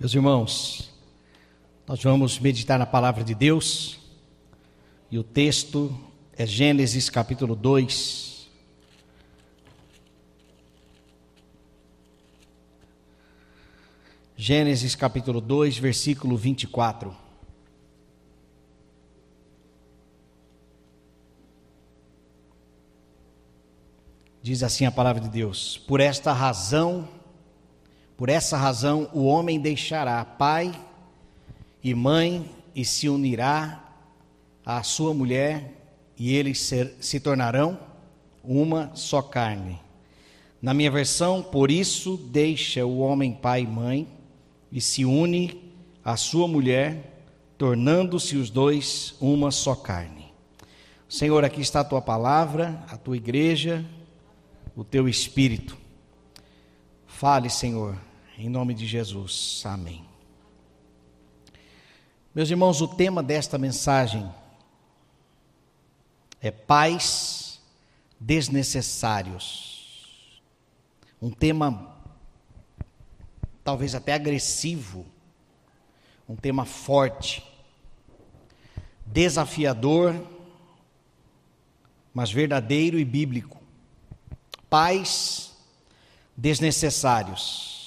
Meus irmãos, nós vamos meditar na palavra de Deus e o texto é Gênesis capítulo 2. Gênesis capítulo 2, versículo 24. Diz assim a palavra de Deus: Por esta razão por essa razão, o homem deixará pai e mãe e se unirá à sua mulher, e eles ser, se tornarão uma só carne. Na minha versão, por isso deixa o homem pai e mãe e se une à sua mulher, tornando-se os dois uma só carne. Senhor, aqui está a tua palavra, a tua igreja, o teu espírito. Fale, Senhor, em nome de Jesus. Amém. Meus irmãos, o tema desta mensagem é pais desnecessários. Um tema talvez até agressivo, um tema forte, desafiador, mas verdadeiro e bíblico. Pais desnecessários.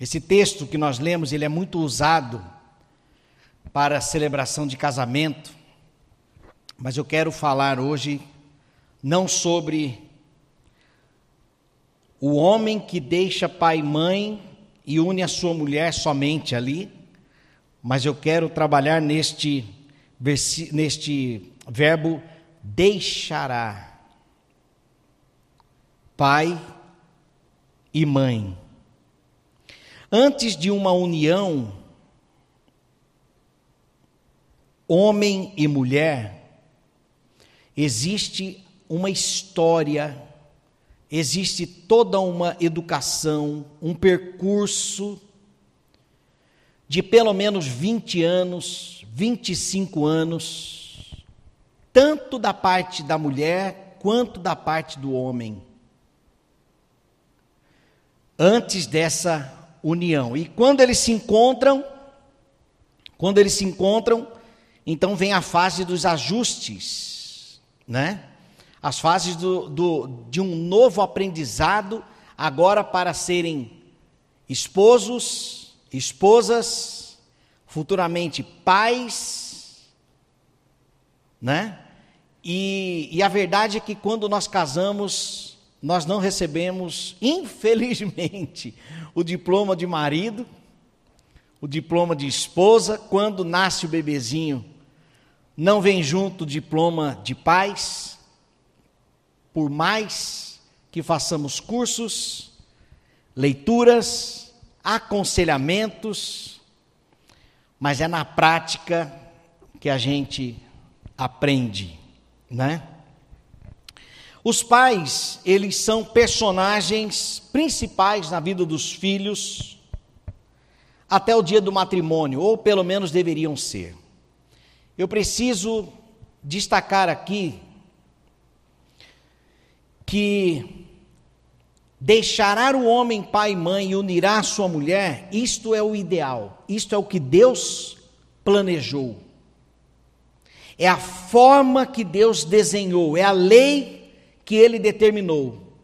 Esse texto que nós lemos, ele é muito usado para celebração de casamento, mas eu quero falar hoje não sobre o homem que deixa pai e mãe e une a sua mulher somente ali, mas eu quero trabalhar neste, neste verbo deixará pai e mãe. Antes de uma união, homem e mulher, existe uma história, existe toda uma educação, um percurso de pelo menos 20 anos, 25 anos, tanto da parte da mulher quanto da parte do homem. Antes dessa união. E quando eles se encontram, quando eles se encontram, então vem a fase dos ajustes, né? As fases do, do, de um novo aprendizado, agora para serem esposos, esposas, futuramente pais, né? E, e a verdade é que quando nós casamos, nós não recebemos, infelizmente, o diploma de marido, o diploma de esposa, quando nasce o bebezinho, não vem junto o diploma de pais, por mais que façamos cursos, leituras, aconselhamentos, mas é na prática que a gente aprende, né? Os pais, eles são personagens principais na vida dos filhos até o dia do matrimônio, ou pelo menos deveriam ser. Eu preciso destacar aqui que deixará o homem pai e mãe e unirá sua mulher, isto é o ideal, isto é o que Deus planejou. É a forma que Deus desenhou, é a lei que ele determinou.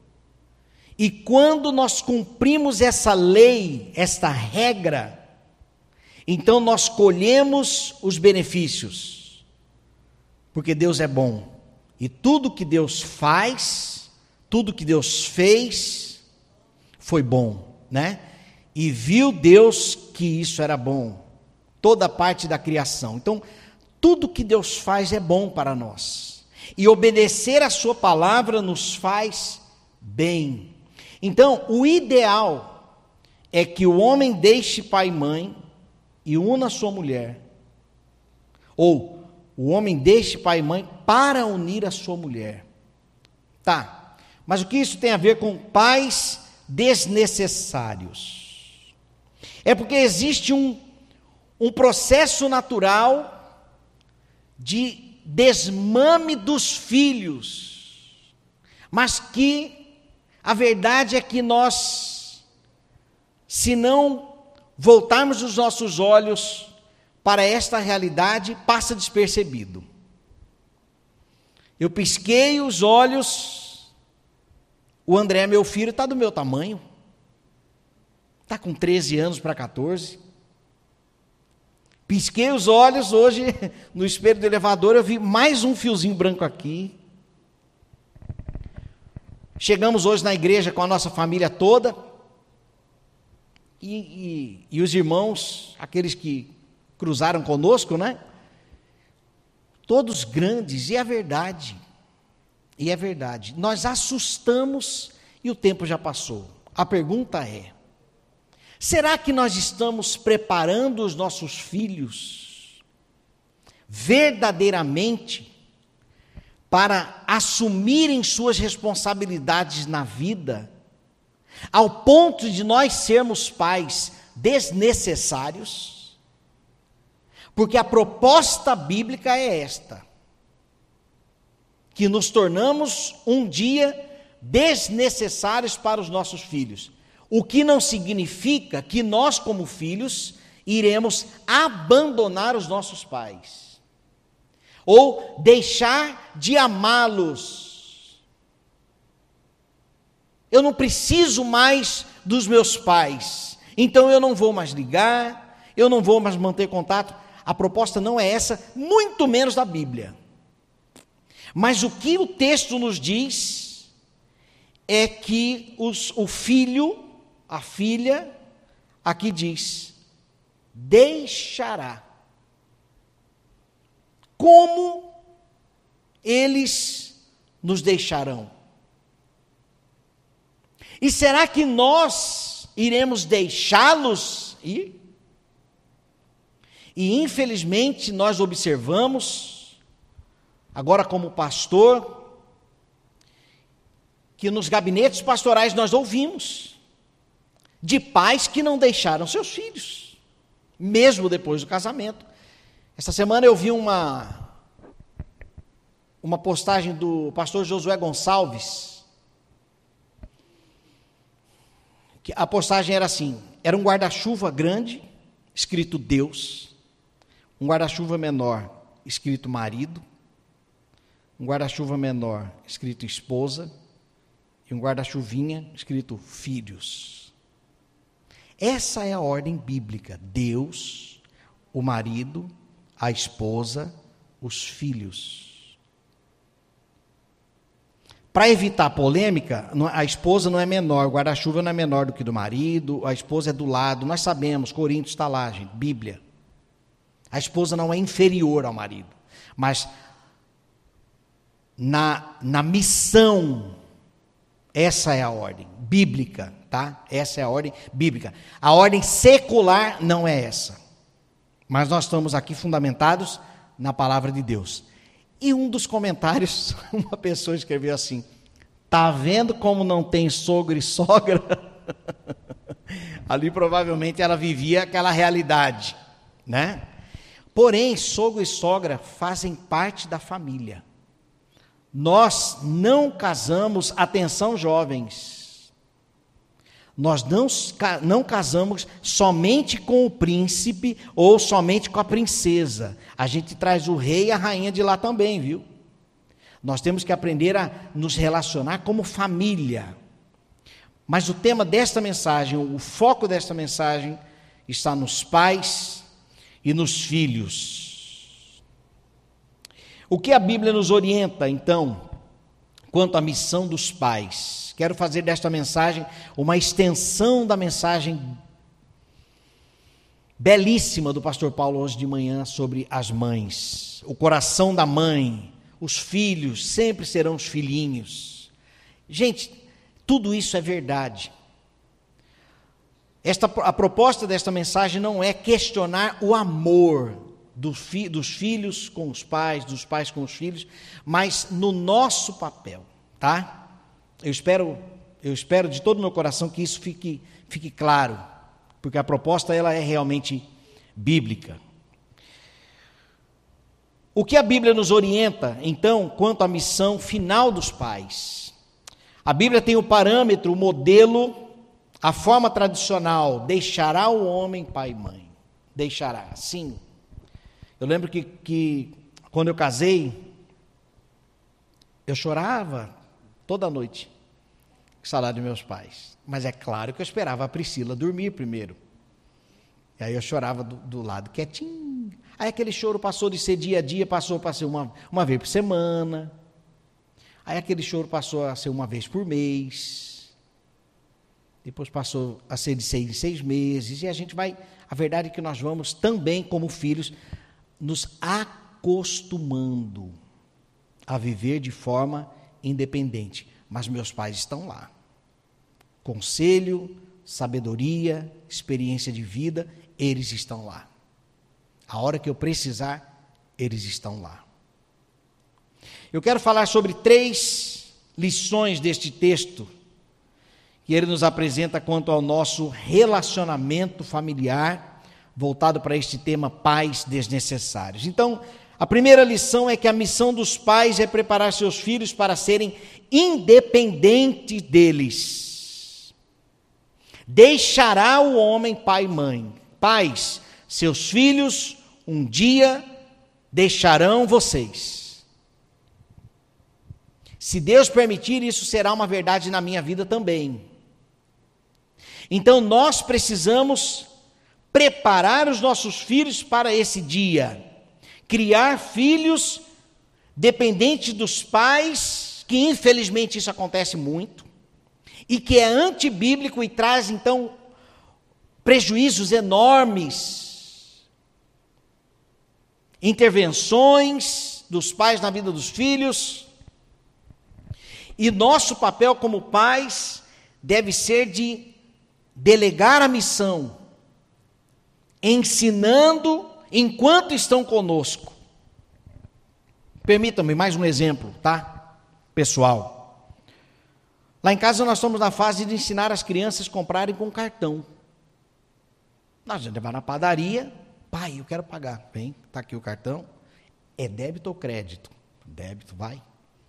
E quando nós cumprimos essa lei, esta regra, então nós colhemos os benefícios, porque Deus é bom. E tudo que Deus faz, tudo que Deus fez, foi bom, né? E viu Deus que isso era bom, toda parte da criação. Então, tudo que Deus faz é bom para nós. E obedecer a Sua palavra nos faz bem. Então, o ideal é que o homem deixe pai e mãe e una sua mulher. Ou o homem deixe pai e mãe para unir a sua mulher. Tá. Mas o que isso tem a ver com pais desnecessários? É porque existe um, um processo natural de desmame dos filhos, mas que a verdade é que nós, se não voltarmos os nossos olhos para esta realidade, passa despercebido. Eu pisquei os olhos, o André, meu filho, está do meu tamanho, está com 13 anos para 14. Pisquei os olhos, hoje, no espelho do elevador, eu vi mais um fiozinho branco aqui. Chegamos hoje na igreja com a nossa família toda. E, e, e os irmãos, aqueles que cruzaram conosco, né? todos grandes, e é verdade. E é verdade. Nós assustamos e o tempo já passou. A pergunta é: será que nós estamos preparando os nossos filhos verdadeiramente para assumirem suas responsabilidades na vida, ao ponto de nós sermos pais desnecessários? Porque a proposta bíblica é esta: que nos tornamos um dia desnecessários para os nossos filhos. O que não significa que nós, como filhos, iremos abandonar os nossos pais, ou deixar de amá-los. Eu não preciso mais dos meus pais, então eu não vou mais ligar, eu não vou mais manter contato. A proposta não é essa, muito menos da Bíblia. Mas o que o texto nos diz é que os, o filho, a filha, aqui diz, deixará. Como eles nos deixarão? E será que nós iremos deixá-los ir? E infelizmente nós observamos, agora como pastor, que nos gabinetes pastorais nós ouvimos de pais que não deixaram seus filhos, mesmo depois do casamento. Essa semana eu vi uma uma postagem do pastor Josué Gonçalves. Que a postagem era assim: era um guarda-chuva grande, escrito Deus, um guarda-chuva menor escrito marido, um guarda-chuva menor escrito esposa e um guarda-chuvinha escrito filhos. Essa é a ordem bíblica: Deus, o marido, a esposa, os filhos. Para evitar polêmica, a esposa não é menor, o guarda-chuva não é menor do que do marido, a esposa é do lado. Nós sabemos, Coríntios está lá, gente, Bíblia. A esposa não é inferior ao marido, mas na, na missão, essa é a ordem bíblica, tá? Essa é a ordem bíblica. A ordem secular não é essa, mas nós estamos aqui fundamentados na palavra de Deus. E um dos comentários, uma pessoa escreveu assim: Tá vendo como não tem sogro e sogra? Ali provavelmente ela vivia aquela realidade, né? Porém, sogro e sogra fazem parte da família. Nós não casamos, atenção jovens, nós não, não casamos somente com o príncipe ou somente com a princesa. A gente traz o rei e a rainha de lá também, viu? Nós temos que aprender a nos relacionar como família. Mas o tema desta mensagem, o foco desta mensagem, está nos pais e nos filhos. O que a Bíblia nos orienta, então, quanto à missão dos pais? Quero fazer desta mensagem uma extensão da mensagem belíssima do pastor Paulo hoje de manhã sobre as mães. O coração da mãe, os filhos sempre serão os filhinhos. Gente, tudo isso é verdade. Esta, a proposta desta mensagem não é questionar o amor do fi, dos filhos com os pais, dos pais com os filhos, mas no nosso papel, tá? Eu espero, eu espero de todo o meu coração que isso fique, fique claro, porque a proposta ela é realmente bíblica. O que a Bíblia nos orienta, então, quanto à missão final dos pais? A Bíblia tem o parâmetro, o modelo a forma tradicional, deixará o homem pai e mãe. Deixará, sim. Eu lembro que, que quando eu casei, eu chorava toda noite salário de meus pais. Mas é claro que eu esperava a Priscila dormir primeiro. E aí eu chorava do, do lado quietinho. Aí aquele choro passou de ser dia a dia, passou para ser uma, uma vez por semana. Aí aquele choro passou a ser uma vez por mês. Depois passou a ser de seis em seis meses. E a gente vai. A verdade é que nós vamos também, como filhos, nos acostumando a viver de forma independente. Mas meus pais estão lá. Conselho, sabedoria, experiência de vida, eles estão lá. A hora que eu precisar, eles estão lá. Eu quero falar sobre três lições deste texto que ele nos apresenta quanto ao nosso relacionamento familiar, voltado para este tema pais desnecessários. Então, a primeira lição é que a missão dos pais é preparar seus filhos para serem independentes deles. Deixará o homem pai e mãe. Pais, seus filhos um dia deixarão vocês. Se Deus permitir, isso será uma verdade na minha vida também. Então nós precisamos preparar os nossos filhos para esse dia criar filhos dependentes dos pais, que infelizmente isso acontece muito, e que é antibíblico e traz então prejuízos enormes. Intervenções dos pais na vida dos filhos. E nosso papel como pais deve ser de delegar a missão, ensinando enquanto estão conosco. Permitam-me mais um exemplo, tá? Pessoal. Lá em casa nós estamos na fase de ensinar as crianças a comprarem com cartão. Nós vamos levar na padaria, pai, eu quero pagar. Vem, está aqui o cartão. É débito ou crédito? Débito, vai.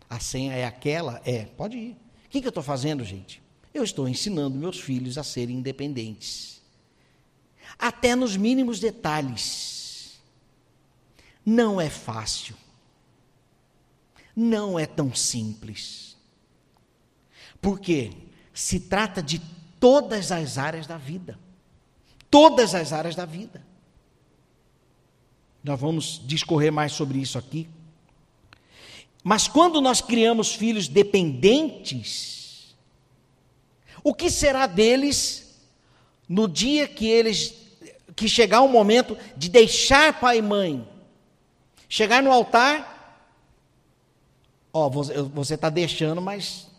A senha é aquela? É, pode ir. O que, que eu estou fazendo, gente? Eu estou ensinando meus filhos a serem independentes. Até nos mínimos detalhes. Não é fácil. Não é tão simples. Porque se trata de todas as áreas da vida. Todas as áreas da vida. Nós vamos discorrer mais sobre isso aqui. Mas quando nós criamos filhos dependentes, o que será deles no dia que eles que chegar o momento de deixar pai e mãe Chegar no altar, ó, você está deixando, mas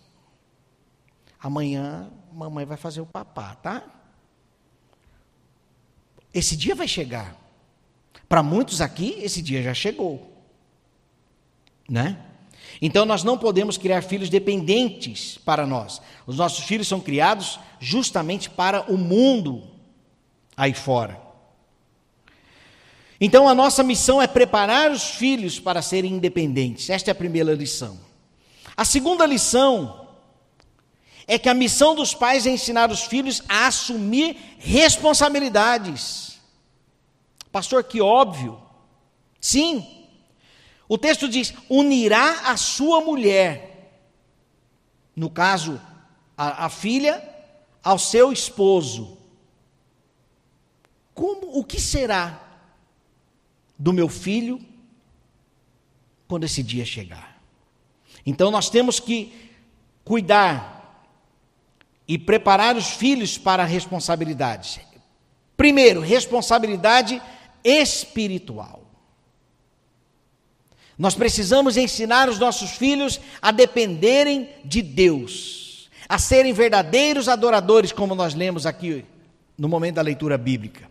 amanhã mamãe vai fazer o papá, tá? Esse dia vai chegar. Para muitos aqui, esse dia já chegou. Né? Então nós não podemos criar filhos dependentes para nós. Os nossos filhos são criados justamente para o mundo aí fora. Então a nossa missão é preparar os filhos para serem independentes. Esta é a primeira lição. A segunda lição é que a missão dos pais é ensinar os filhos a assumir responsabilidades. Pastor, que óbvio. Sim. O texto diz: unirá a sua mulher. No caso, a, a filha ao seu esposo. Como, o que será do meu filho quando esse dia chegar. Então nós temos que cuidar e preparar os filhos para a responsabilidade. Primeiro, responsabilidade espiritual. Nós precisamos ensinar os nossos filhos a dependerem de Deus, a serem verdadeiros adoradores, como nós lemos aqui no momento da leitura bíblica.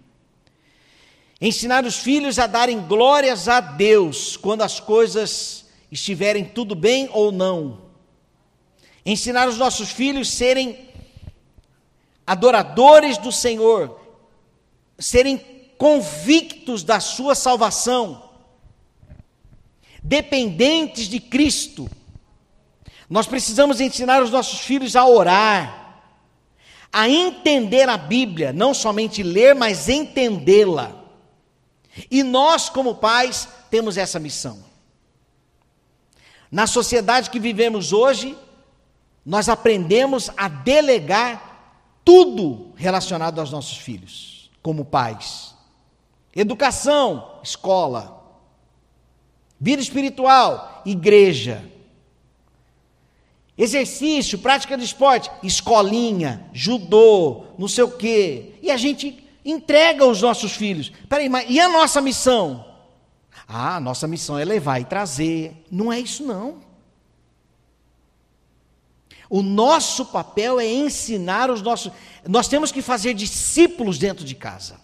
Ensinar os filhos a darem glórias a Deus quando as coisas estiverem tudo bem ou não. Ensinar os nossos filhos a serem adoradores do Senhor, serem convictos da sua salvação, dependentes de Cristo. Nós precisamos ensinar os nossos filhos a orar, a entender a Bíblia, não somente ler, mas entendê-la. E nós, como pais, temos essa missão. Na sociedade que vivemos hoje, nós aprendemos a delegar tudo relacionado aos nossos filhos, como pais. Educação, escola. Vida espiritual, igreja. Exercício, prática de esporte, escolinha, judô, não sei o quê. E a gente entrega os nossos filhos. Peraí, mas e a nossa missão? Ah, a nossa missão é levar e trazer. Não é isso, não. O nosso papel é ensinar os nossos. Nós temos que fazer discípulos dentro de casa.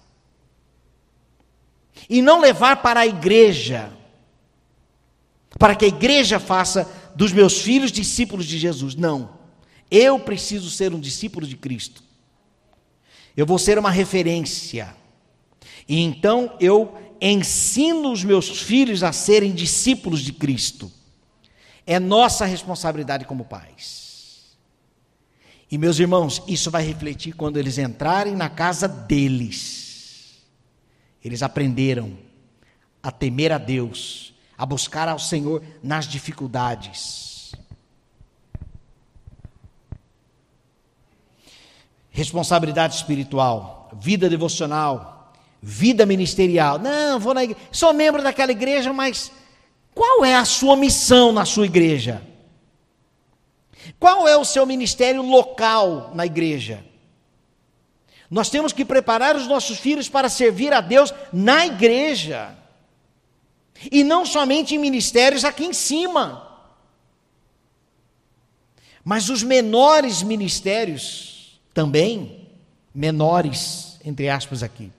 E não levar para a igreja. Para que a igreja faça dos meus filhos discípulos de Jesus. Não. Eu preciso ser um discípulo de Cristo. Eu vou ser uma referência. E então eu ensino os meus filhos a serem discípulos de Cristo. É nossa responsabilidade como pais. E meus irmãos, isso vai refletir quando eles entrarem na casa deles. Eles aprenderam a temer a Deus, a buscar ao Senhor nas dificuldades. Responsabilidade espiritual, vida devocional, vida ministerial. Não, vou na igreja, sou membro daquela igreja, mas qual é a sua missão na sua igreja? Qual é o seu ministério local na igreja? Nós temos que preparar os nossos filhos para servir a Deus na igreja. E não somente em ministérios aqui em cima. Mas os menores ministérios também menores, entre aspas, aqui.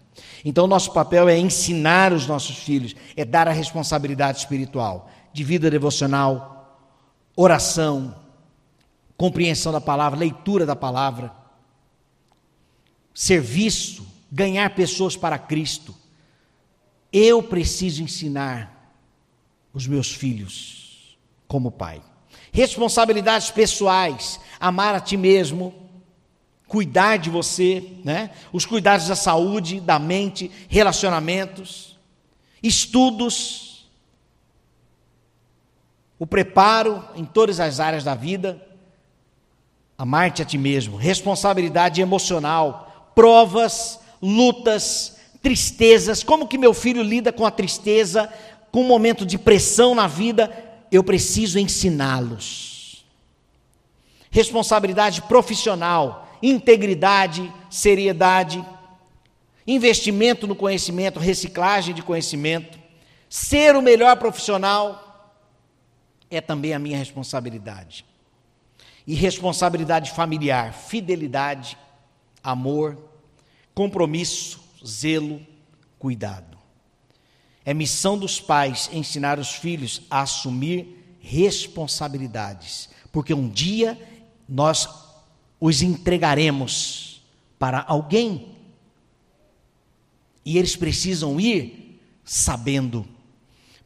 Então, nosso papel é ensinar os nossos filhos, é dar a responsabilidade espiritual, de vida devocional, oração, compreensão da palavra, leitura da palavra, serviço, ganhar pessoas para Cristo. Eu preciso ensinar os meus filhos como pai. Responsabilidades pessoais, amar a ti mesmo, cuidar de você, né? Os cuidados da saúde, da mente, relacionamentos, estudos, o preparo em todas as áreas da vida, amar-te a ti mesmo, responsabilidade emocional, provas, lutas, tristezas, como que meu filho lida com a tristeza, com um momento de pressão na vida, eu preciso ensiná-los. Responsabilidade profissional, integridade, seriedade, investimento no conhecimento, reciclagem de conhecimento, ser o melhor profissional é também a minha responsabilidade. E responsabilidade familiar, fidelidade, amor, compromisso, zelo, cuidado. É missão dos pais ensinar os filhos a assumir responsabilidades, porque um dia nós os entregaremos para alguém. E eles precisam ir sabendo,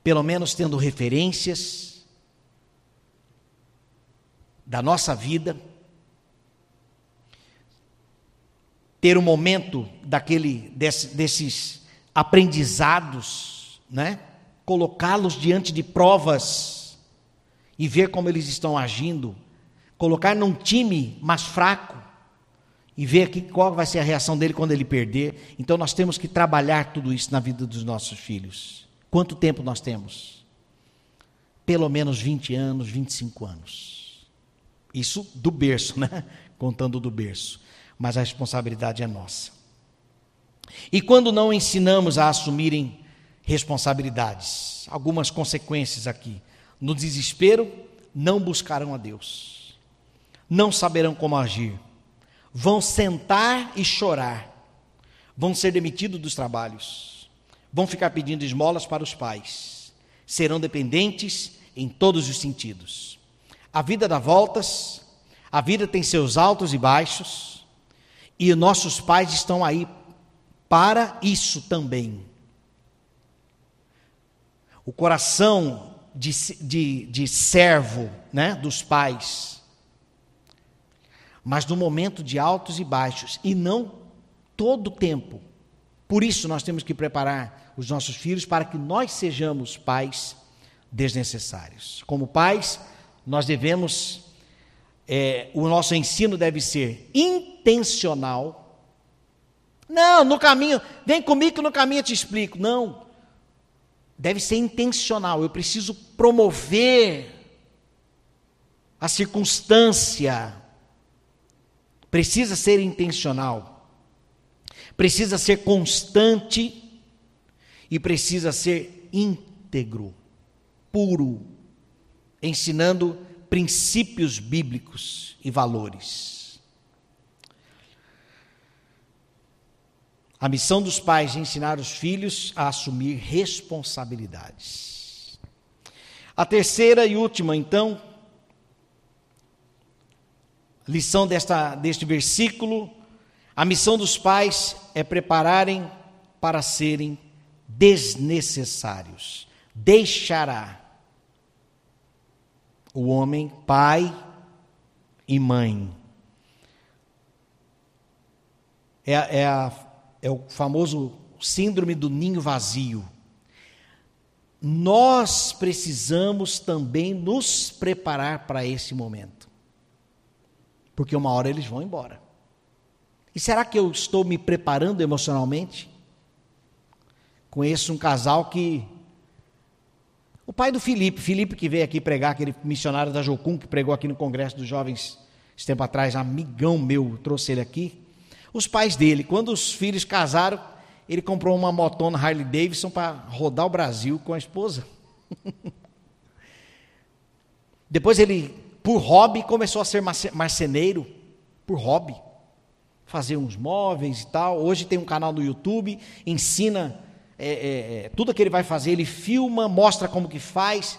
pelo menos tendo referências da nossa vida, ter um momento daquele desse, desses aprendizados, né? Colocá-los diante de provas e ver como eles estão agindo colocar num time mais fraco e ver aqui qual vai ser a reação dele quando ele perder. Então nós temos que trabalhar tudo isso na vida dos nossos filhos. Quanto tempo nós temos? Pelo menos 20 anos, 25 anos. Isso do berço, né? Contando do berço. Mas a responsabilidade é nossa. E quando não ensinamos a assumirem responsabilidades, algumas consequências aqui. No desespero, não buscarão a Deus não saberão como agir, vão sentar e chorar, vão ser demitidos dos trabalhos, vão ficar pedindo esmolas para os pais, serão dependentes em todos os sentidos. A vida dá voltas, a vida tem seus altos e baixos, e nossos pais estão aí para isso também. O coração de, de, de servo né, dos pais mas no momento de altos e baixos, e não todo o tempo. Por isso nós temos que preparar os nossos filhos para que nós sejamos pais desnecessários. Como pais, nós devemos, é, o nosso ensino deve ser intencional. Não, no caminho, vem comigo que no caminho eu te explico. Não, deve ser intencional. Eu preciso promover a circunstância. Precisa ser intencional. Precisa ser constante e precisa ser íntegro, puro, ensinando princípios bíblicos e valores. A missão dos pais é ensinar os filhos a assumir responsabilidades. A terceira e última, então, lição desta, deste versículo: a missão dos pais é prepararem para serem desnecessários. Deixará o homem pai e mãe. É, é, a, é o famoso síndrome do ninho vazio. Nós precisamos também nos preparar para esse momento. Porque uma hora eles vão embora. E será que eu estou me preparando emocionalmente? Conheço um casal que. O pai do Felipe, Felipe que veio aqui pregar, aquele missionário da Jocum que pregou aqui no Congresso dos Jovens esse tempo atrás, amigão meu, trouxe ele aqui. Os pais dele, quando os filhos casaram, ele comprou uma motona Harley Davidson para rodar o Brasil com a esposa. Depois ele, por hobby, começou a ser marceneiro, por hobby, fazer uns móveis e tal. Hoje tem um canal no YouTube, ensina é, é, é, tudo que ele vai fazer, ele filma, mostra como que faz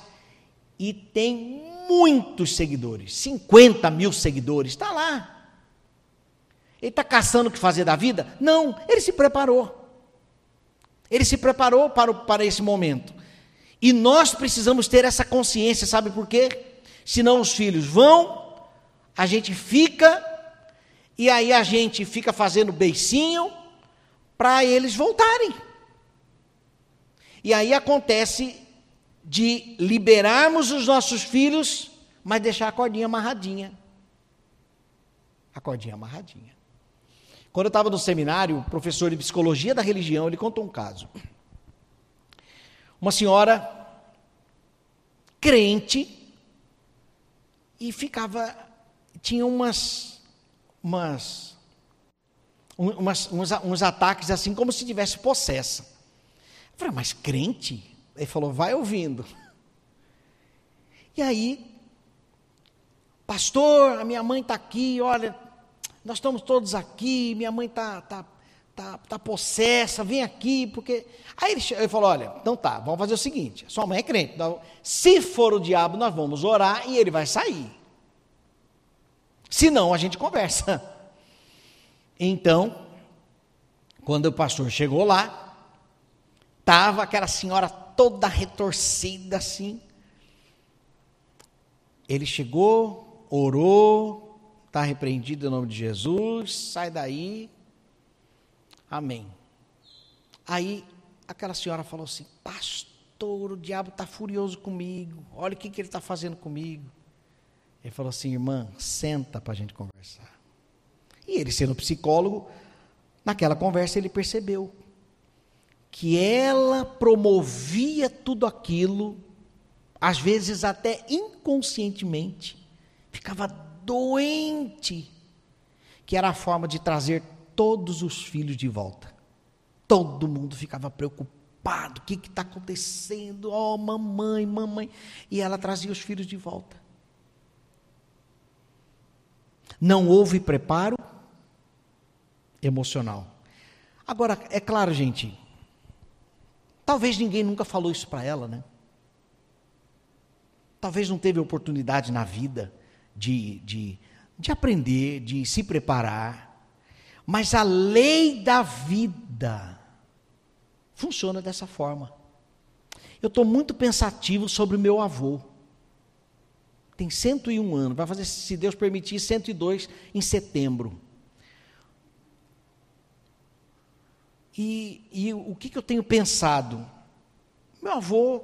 e tem muitos seguidores, 50 mil seguidores, está lá. Ele está caçando o que fazer da vida? Não, ele se preparou. Ele se preparou para, o, para esse momento. E nós precisamos ter essa consciência, sabe por quê? Senão os filhos vão, a gente fica, e aí a gente fica fazendo beicinho para eles voltarem. E aí acontece de liberarmos os nossos filhos, mas deixar a cordinha amarradinha. A cordinha amarradinha. Quando eu estava no seminário, o professor de psicologia da religião, ele contou um caso. Uma senhora crente e ficava tinha umas umas, umas uns, uns ataques assim como se tivesse possessa. Eu falei, mas crente? Ele falou, vai ouvindo. E aí, pastor, a minha mãe está aqui, olha, nós estamos todos aqui, minha mãe está tá, tá, tá possessa, vem aqui, porque. Aí ele, ele falou: olha, então tá, vamos fazer o seguinte: sua mãe é crente, então, se for o diabo, nós vamos orar e ele vai sair. Se não, a gente conversa. Então, quando o pastor chegou lá, Estava aquela senhora toda retorcida assim. Ele chegou, orou, está repreendido em nome de Jesus, sai daí. Amém. Aí aquela senhora falou assim: Pastor, o diabo está furioso comigo. Olha o que, que ele está fazendo comigo. Ele falou assim: Irmã, senta para a gente conversar. E ele, sendo psicólogo, naquela conversa ele percebeu que ela promovia tudo aquilo, às vezes até inconscientemente, ficava doente, que era a forma de trazer todos os filhos de volta. Todo mundo ficava preocupado: o que está acontecendo? Oh, mamãe, mamãe. E ela trazia os filhos de volta. Não houve preparo emocional. Agora, é claro, gente, Talvez ninguém nunca falou isso para ela, né? Talvez não teve oportunidade na vida de, de, de aprender, de se preparar. Mas a lei da vida funciona dessa forma. Eu estou muito pensativo sobre o meu avô. tem 101 anos, vai fazer, se Deus permitir, 102 em setembro. E, e o que, que eu tenho pensado? Meu avô,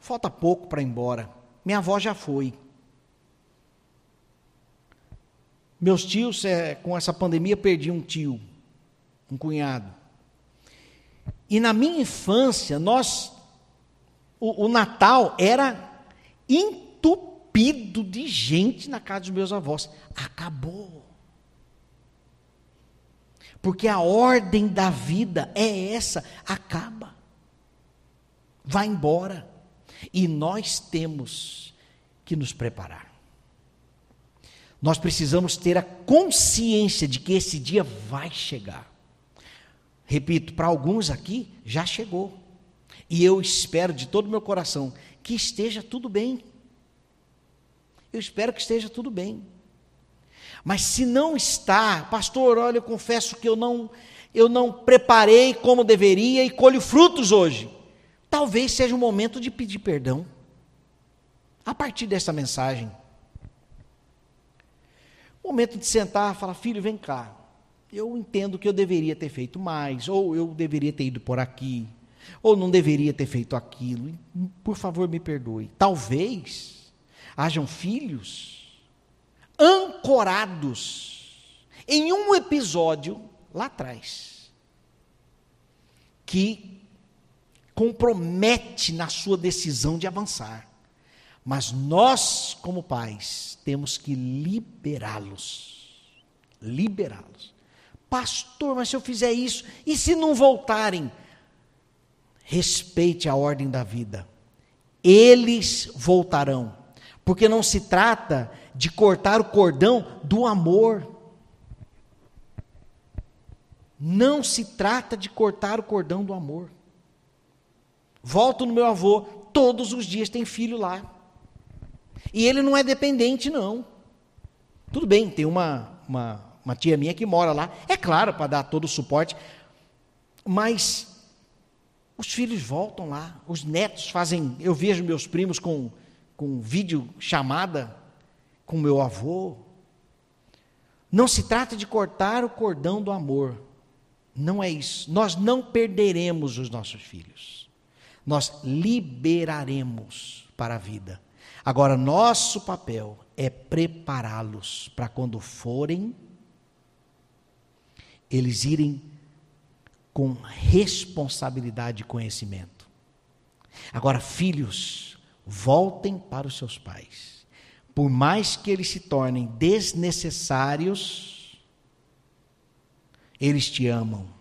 falta pouco para ir embora. Minha avó já foi. Meus tios, é, com essa pandemia, perdi um tio, um cunhado. E na minha infância, nós, o, o Natal era entupido de gente na casa dos meus avós. Acabou. Porque a ordem da vida é essa, acaba. Vai embora. E nós temos que nos preparar. Nós precisamos ter a consciência de que esse dia vai chegar. Repito, para alguns aqui já chegou. E eu espero de todo o meu coração que esteja tudo bem. Eu espero que esteja tudo bem. Mas se não está, pastor, olha, eu confesso que eu não eu não preparei como deveria e colho frutos hoje. Talvez seja o momento de pedir perdão. A partir dessa mensagem. Momento de sentar falar, filho, vem cá. Eu entendo que eu deveria ter feito mais, ou eu deveria ter ido por aqui, ou não deveria ter feito aquilo. Por favor, me perdoe. Talvez hajam filhos ancorados em um episódio lá atrás que compromete na sua decisão de avançar. Mas nós, como pais, temos que liberá-los. Liberá-los. Pastor, mas se eu fizer isso, e se não voltarem? Respeite a ordem da vida. Eles voltarão. Porque não se trata de cortar o cordão do amor. Não se trata de cortar o cordão do amor. Volto no meu avô, todos os dias tem filho lá. E ele não é dependente, não. Tudo bem, tem uma, uma, uma tia minha que mora lá, é claro, para dar todo o suporte, mas os filhos voltam lá, os netos fazem. Eu vejo meus primos com, com vídeo chamada com meu avô. Não se trata de cortar o cordão do amor. Não é isso. Nós não perderemos os nossos filhos. Nós liberaremos para a vida. Agora, nosso papel é prepará-los para quando forem, eles irem com responsabilidade e conhecimento. Agora, filhos, voltem para os seus pais. Por mais que eles se tornem desnecessários, eles te amam.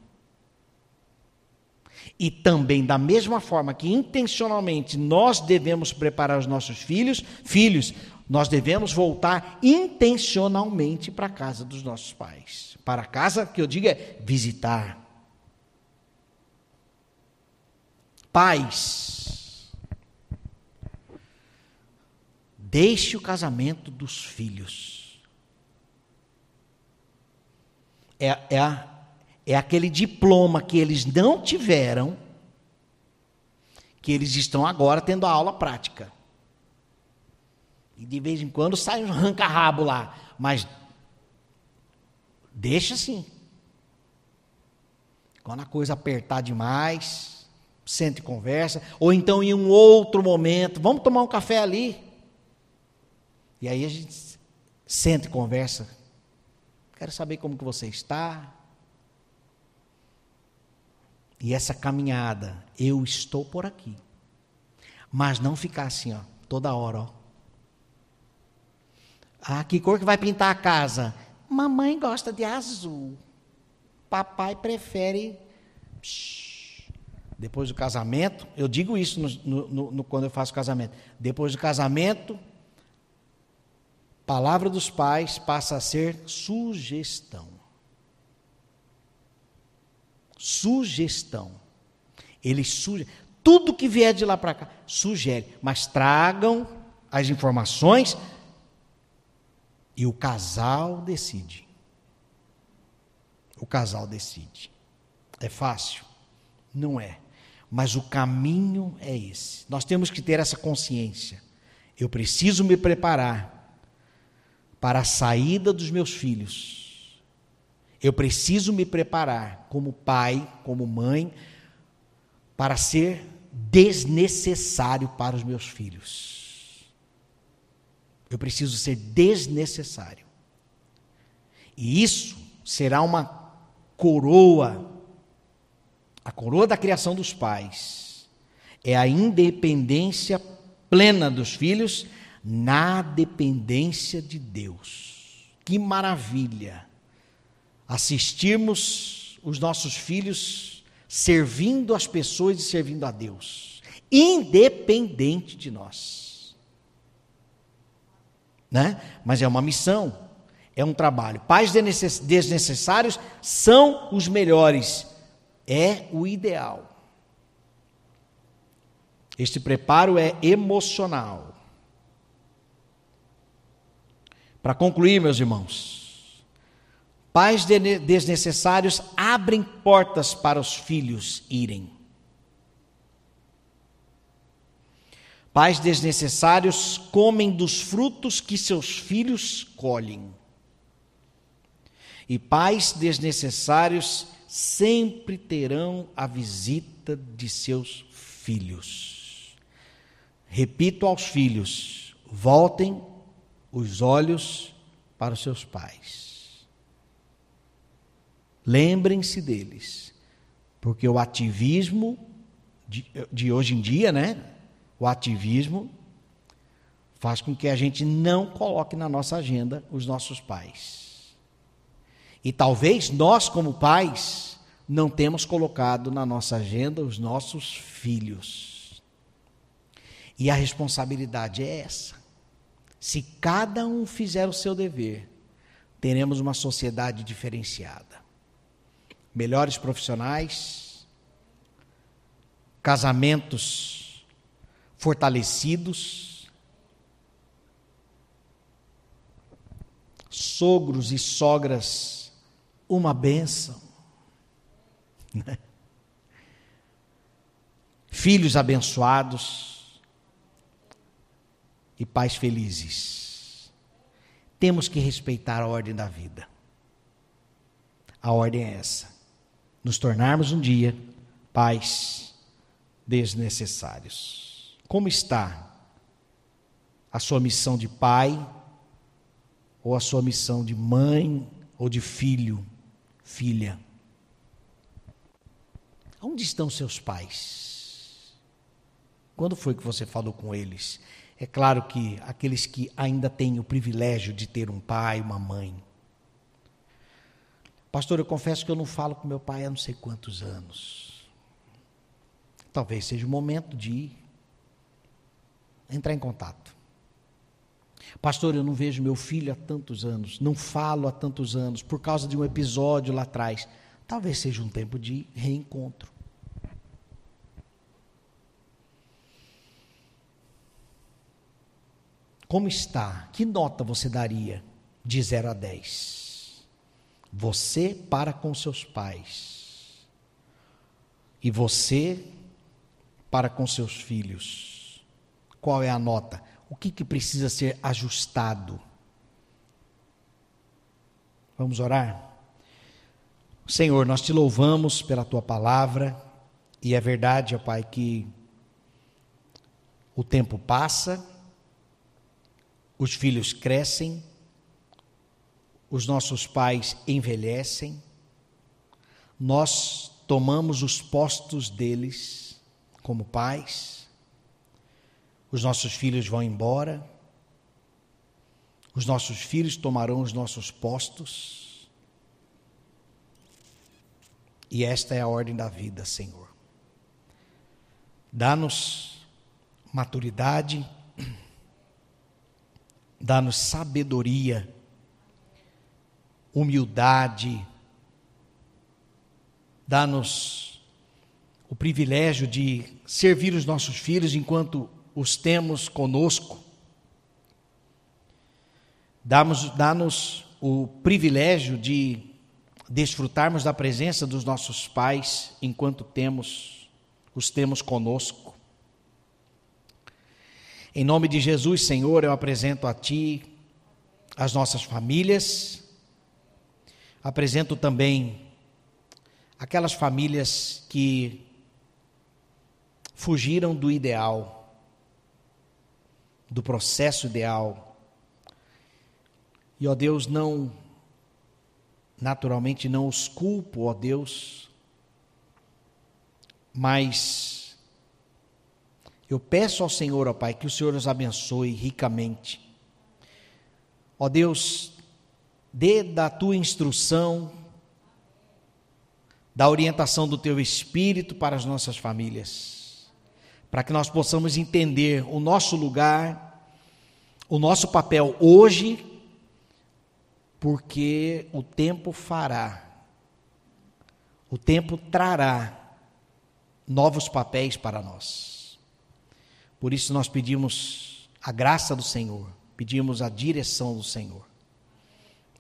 E também, da mesma forma que intencionalmente nós devemos preparar os nossos filhos, filhos, nós devemos voltar intencionalmente para a casa dos nossos pais. Para a casa, que eu digo é visitar. Pais, deixe o casamento dos filhos. É, é a é aquele diploma que eles não tiveram, que eles estão agora tendo a aula prática. E de vez em quando sai um ranca-rabo lá, mas deixa assim. Quando a coisa apertar demais, sente conversa, ou então em um outro momento, vamos tomar um café ali. E aí a gente senta e conversa. Quero saber como que você está, e essa caminhada, eu estou por aqui. Mas não ficar assim, ó, toda hora, ó. Ah, que cor que vai pintar a casa? Mamãe gosta de azul. Papai prefere. Depois do casamento, eu digo isso no, no, no, quando eu faço casamento. Depois do casamento, palavra dos pais passa a ser sugestão sugestão. Ele suge, tudo que vier de lá para cá, sugere, mas tragam as informações e o casal decide. O casal decide. É fácil? Não é. Mas o caminho é esse. Nós temos que ter essa consciência. Eu preciso me preparar para a saída dos meus filhos. Eu preciso me preparar como pai, como mãe, para ser desnecessário para os meus filhos. Eu preciso ser desnecessário. E isso será uma coroa, a coroa da criação dos pais. É a independência plena dos filhos na dependência de Deus. Que maravilha! Assistirmos os nossos filhos servindo as pessoas e servindo a Deus, independente de nós. Né? Mas é uma missão, é um trabalho. Pais desnecessários são os melhores, é o ideal. Este preparo é emocional. Para concluir, meus irmãos, pais desnecessários abrem portas para os filhos irem. Pais desnecessários comem dos frutos que seus filhos colhem. E pais desnecessários sempre terão a visita de seus filhos. Repito aos filhos: voltem os olhos para os seus pais. Lembrem-se deles, porque o ativismo de, de, hoje em dia, né? O ativismo faz com que a gente não coloque na nossa agenda os nossos pais. E talvez nós, como pais, não temos colocado na nossa agenda os nossos filhos. E a responsabilidade é essa. Se cada um fizer o seu dever, teremos uma sociedade diferenciada. Melhores profissionais, casamentos fortalecidos, sogros e sogras, uma bênção. Né? Filhos abençoados e pais felizes. Temos que respeitar a ordem da vida. A ordem é essa: nos tornarmos um dia pais desnecessários. Como está a sua missão de pai, ou a sua missão de mãe, ou de filho, filha? Onde estão seus pais? Quando foi que você falou com eles? É claro que aqueles que ainda têm o privilégio de ter um pai, uma mãe. Pastor, eu confesso que eu não falo com meu pai há não sei quantos anos. Talvez seja o momento de entrar em contato. Pastor, eu não vejo meu filho há tantos anos, não falo há tantos anos, por causa de um episódio lá atrás. Talvez seja um tempo de reencontro. Como está? Que nota você daria de 0 a 10? Você para com seus pais. E você para com seus filhos. Qual é a nota? O que, que precisa ser ajustado? Vamos orar? Senhor, nós te louvamos pela tua palavra, e é verdade, ó Pai, que o tempo passa, os filhos crescem, os nossos pais envelhecem, nós tomamos os postos deles como pais, os nossos filhos vão embora, os nossos filhos tomarão os nossos postos, e esta é a ordem da vida, Senhor. Dá-nos maturidade, dá-nos sabedoria, humildade, dá-nos o privilégio de servir os nossos filhos enquanto os temos conosco. Dá-nos o privilégio de desfrutarmos da presença dos nossos pais enquanto temos os temos conosco. Em nome de Jesus, Senhor, eu apresento a Ti as nossas famílias, apresento também aquelas famílias que fugiram do ideal, do processo ideal. E, ó Deus, não, naturalmente não os culpo, ó Deus, mas eu peço ao Senhor, ó Pai, que o Senhor os abençoe ricamente. Ó Deus, dê da tua instrução, da orientação do teu espírito para as nossas famílias, para que nós possamos entender o nosso lugar, o nosso papel hoje, porque o tempo fará, o tempo trará novos papéis para nós. Por isso nós pedimos a graça do Senhor, pedimos a direção do Senhor.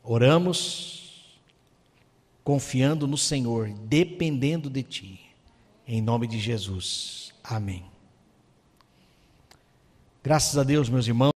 Oramos confiando no Senhor, dependendo de Ti. Em nome de Jesus. Amém. Graças a Deus, meus irmãos.